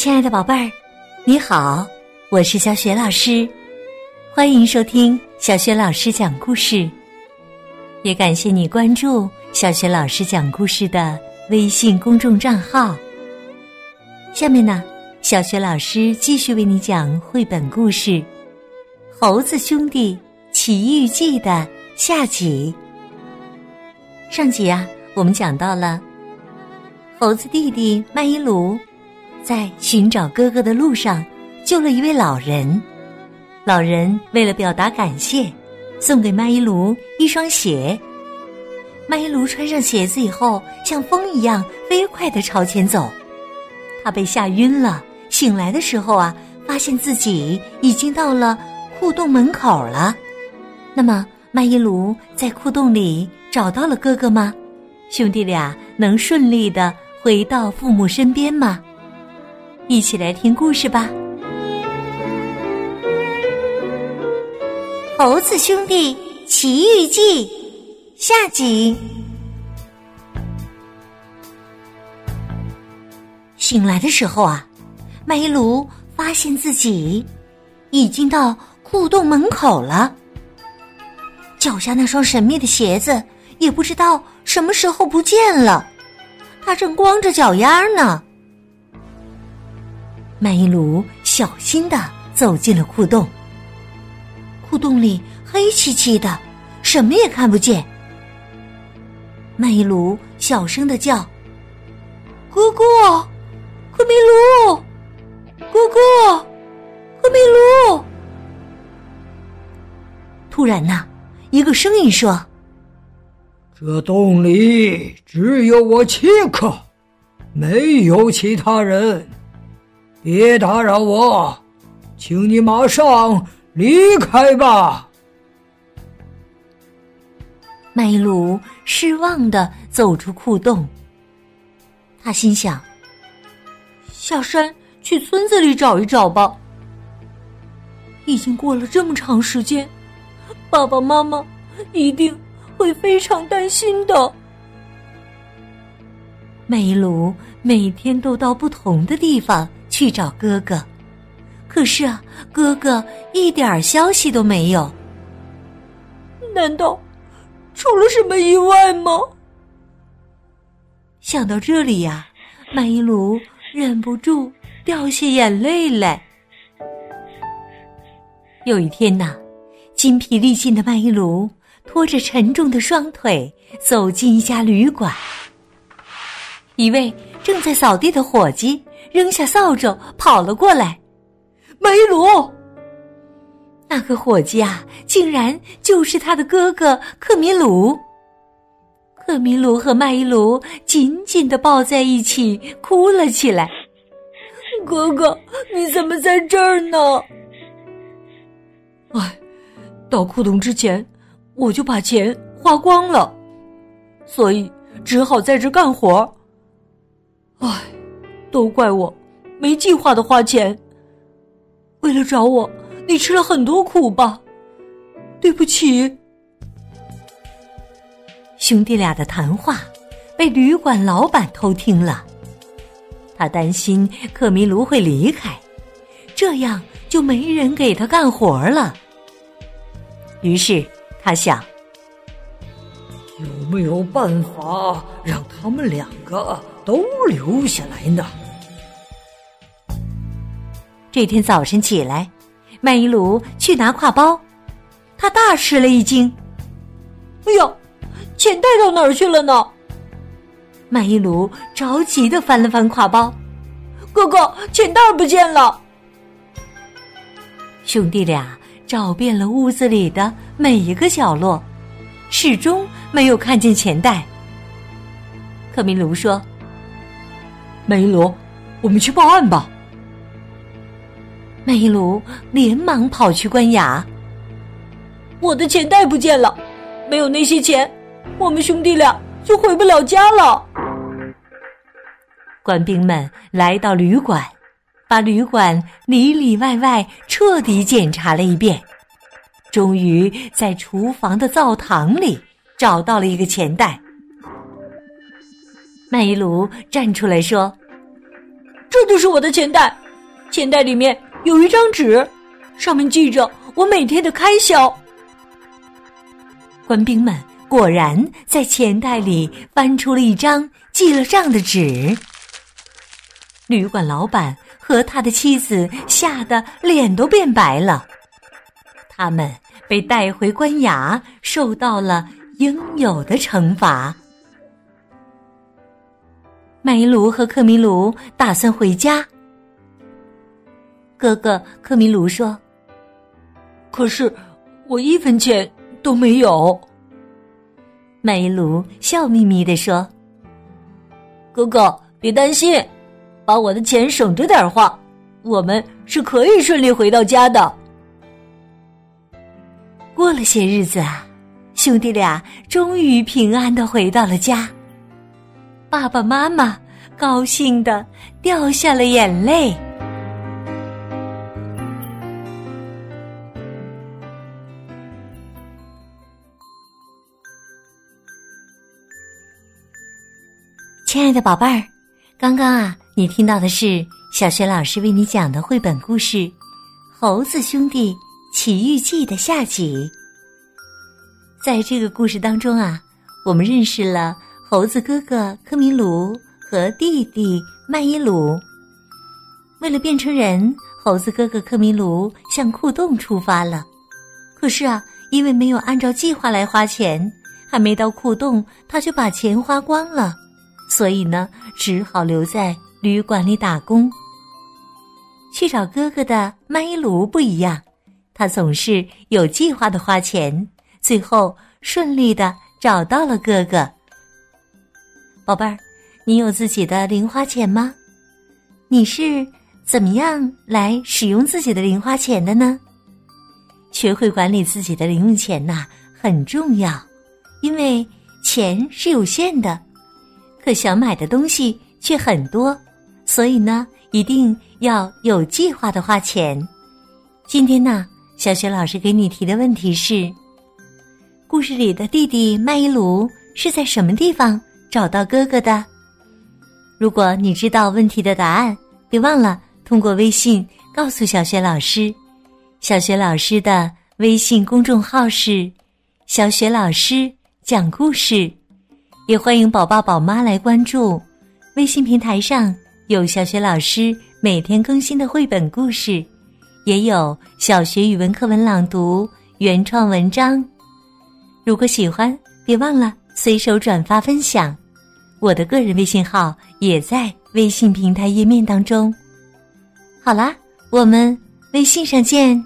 亲爱的宝贝儿，你好，我是小雪老师，欢迎收听小雪老师讲故事。也感谢你关注小雪老师讲故事的微信公众账号。下面呢，小雪老师继续为你讲绘本故事《猴子兄弟奇遇记》的下集。上集啊，我们讲到了猴子弟弟麦伊鲁。在寻找哥哥的路上，救了一位老人。老人为了表达感谢，送给麦伊卢一双鞋。麦伊卢穿上鞋子以后，像风一样飞快的朝前走。他被吓晕了，醒来的时候啊，发现自己已经到了库洞门口了。那么，麦伊卢在库洞里找到了哥哥吗？兄弟俩能顺利的回到父母身边吗？一起来听故事吧，《猴子兄弟奇遇记》下集。醒来的时候啊，麦卢发现自己已经到库洞门口了，脚下那双神秘的鞋子也不知道什么时候不见了，他正光着脚丫呢。麦伊鲁小心的走进了库洞。库洞里黑漆漆的，什么也看不见。麦伊鲁小声的叫：“哥哥，克米鲁，哥哥，克米鲁。”突然呢，一个声音说：“这洞里只有我七克，没有其他人。”别打扰我，请你马上离开吧。麦鲁失望的走出库洞，他心想：下山去村子里找一找吧。已经过了这么长时间，爸爸妈妈一定会非常担心的。麦鲁每天都到不同的地方。去找哥哥，可是啊，哥哥一点消息都没有。难道出了什么意外吗？想到这里呀，麦伊鲁忍不住掉下眼泪来。有一天呐，筋疲力尽的麦伊鲁拖着沉重的双腿走进一家旅馆，一位正在扫地的伙计。扔下扫帚，跑了过来。麦伊鲁，那个伙计啊，竟然就是他的哥哥克米鲁。克米鲁和麦伊鲁紧紧的抱在一起，哭了起来。哥哥，你怎么在这儿呢？哎，到库洞之前，我就把钱花光了，所以只好在这干活。哎。都怪我，没计划的花钱。为了找我，你吃了很多苦吧？对不起。兄弟俩的谈话被旅馆老板偷听了，他担心克米卢会离开，这样就没人给他干活了。于是他想：有没有办法让他们两个都留下来呢？这天早晨起来，麦伊鲁去拿挎包，他大吃了一惊。哎呀，钱带到哪儿去了呢？麦伊鲁着急的翻了翻挎包，哥哥，钱袋不见了。兄弟俩找遍了屋子里的每一个角落，始终没有看见钱袋。克明卢说：“麦伊鲁，我们去报案吧。”麦伊鲁连忙跑去关衙。我的钱袋不见了，没有那些钱，我们兄弟俩就回不了家了。官兵们来到旅馆，把旅馆里里外外彻底检查了一遍，终于在厨房的灶堂里找到了一个钱袋。麦伊鲁站出来说：“这就是我的钱袋，钱袋里面有一张纸，上面记着我每天的开销。官兵们果然在钱袋里翻出了一张记了账的纸。旅馆老板和他的妻子吓得脸都变白了，他们被带回官衙，受到了应有的惩罚。麦伊卢和克米卢打算回家。哥哥克米卢说：“可是我一分钱都没有。”麦伊卢笑眯眯地说：“哥哥，别担心，把我的钱省着点花，我们是可以顺利回到家的。”过了些日子啊，兄弟俩终于平安的回到了家。爸爸妈妈高兴的掉下了眼泪。亲爱的宝贝儿，刚刚啊，你听到的是小学老师为你讲的绘本故事《猴子兄弟奇遇记》的下集。在这个故事当中啊，我们认识了。猴子哥哥科米鲁和弟弟麦伊鲁，为了变成人，猴子哥哥科米鲁向库洞出发了。可是啊，因为没有按照计划来花钱，还没到库洞，他就把钱花光了。所以呢，只好留在旅馆里打工。去找哥哥的麦伊卢不一样，他总是有计划的花钱，最后顺利的找到了哥哥。宝贝儿，你有自己的零花钱吗？你是怎么样来使用自己的零花钱的呢？学会管理自己的零用钱呐，很重要，因为钱是有限的，可想买的东西却很多，所以呢，一定要有计划的花钱。今天呢，小雪老师给你提的问题是：故事里的弟弟麦伊鲁是在什么地方？找到哥哥的。如果你知道问题的答案，别忘了通过微信告诉小雪老师。小雪老师的微信公众号是“小雪老师讲故事”，也欢迎宝宝宝妈来关注。微信平台上有小学老师每天更新的绘本故事，也有小学语文课文朗读、原创文章。如果喜欢，别忘了随手转发分享。我的个人微信号也在微信平台页面当中。好啦，我们微信上见。